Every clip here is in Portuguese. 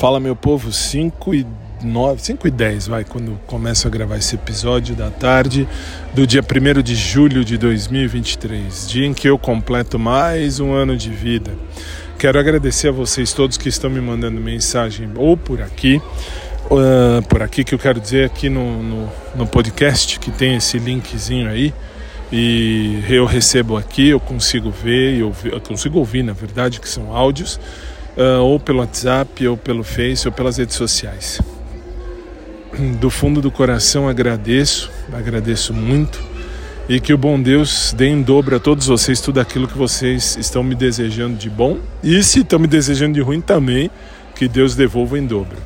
Fala meu povo, 5 e 9, 5 e 10, vai, quando começo a gravar esse episódio da tarde do dia 1 de julho de 2023, dia em que eu completo mais um ano de vida. Quero agradecer a vocês todos que estão me mandando mensagem ou por aqui, uh, por aqui que eu quero dizer aqui no, no, no podcast que tem esse linkzinho aí e eu recebo aqui, eu consigo ver, eu, eu consigo ouvir, na verdade, que são áudios uh, ou pelo WhatsApp, ou pelo Face, ou pelas redes sociais. Do fundo do coração agradeço, agradeço muito e que o bom Deus dê em dobro a todos vocês tudo aquilo que vocês estão me desejando de bom e se estão me desejando de ruim também, que Deus devolva em dobro.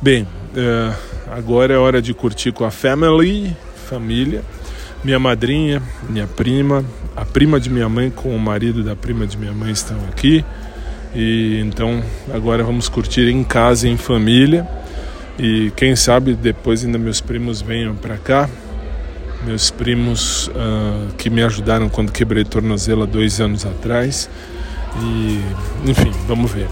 Bem, uh, agora é hora de curtir com a family, família, minha madrinha, minha prima, a prima de minha mãe com o marido da prima de minha mãe estão aqui. E então agora vamos curtir em casa, em família. E quem sabe depois ainda meus primos venham para cá. Meus primos uh, que me ajudaram quando quebrei tornozelo há dois anos atrás. E enfim, vamos ver.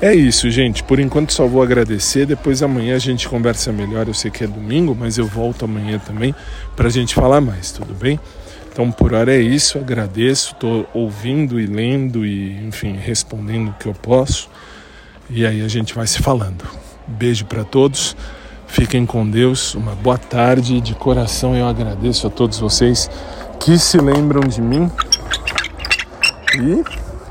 É isso, gente. Por enquanto só vou agradecer. Depois amanhã a gente conversa melhor. Eu sei que é domingo, mas eu volto amanhã também para a gente falar mais, tudo bem? Então, por hora é isso. Agradeço, estou ouvindo e lendo e, enfim, respondendo o que eu posso. E aí a gente vai se falando. Beijo para todos. Fiquem com Deus. Uma boa tarde. De coração eu agradeço a todos vocês que se lembram de mim e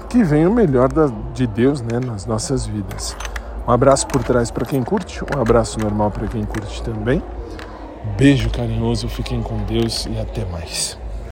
que venha o melhor de Deus né, nas nossas vidas. Um abraço por trás para quem curte, um abraço normal para quem curte também. Beijo carinhoso, fiquem com Deus e até mais.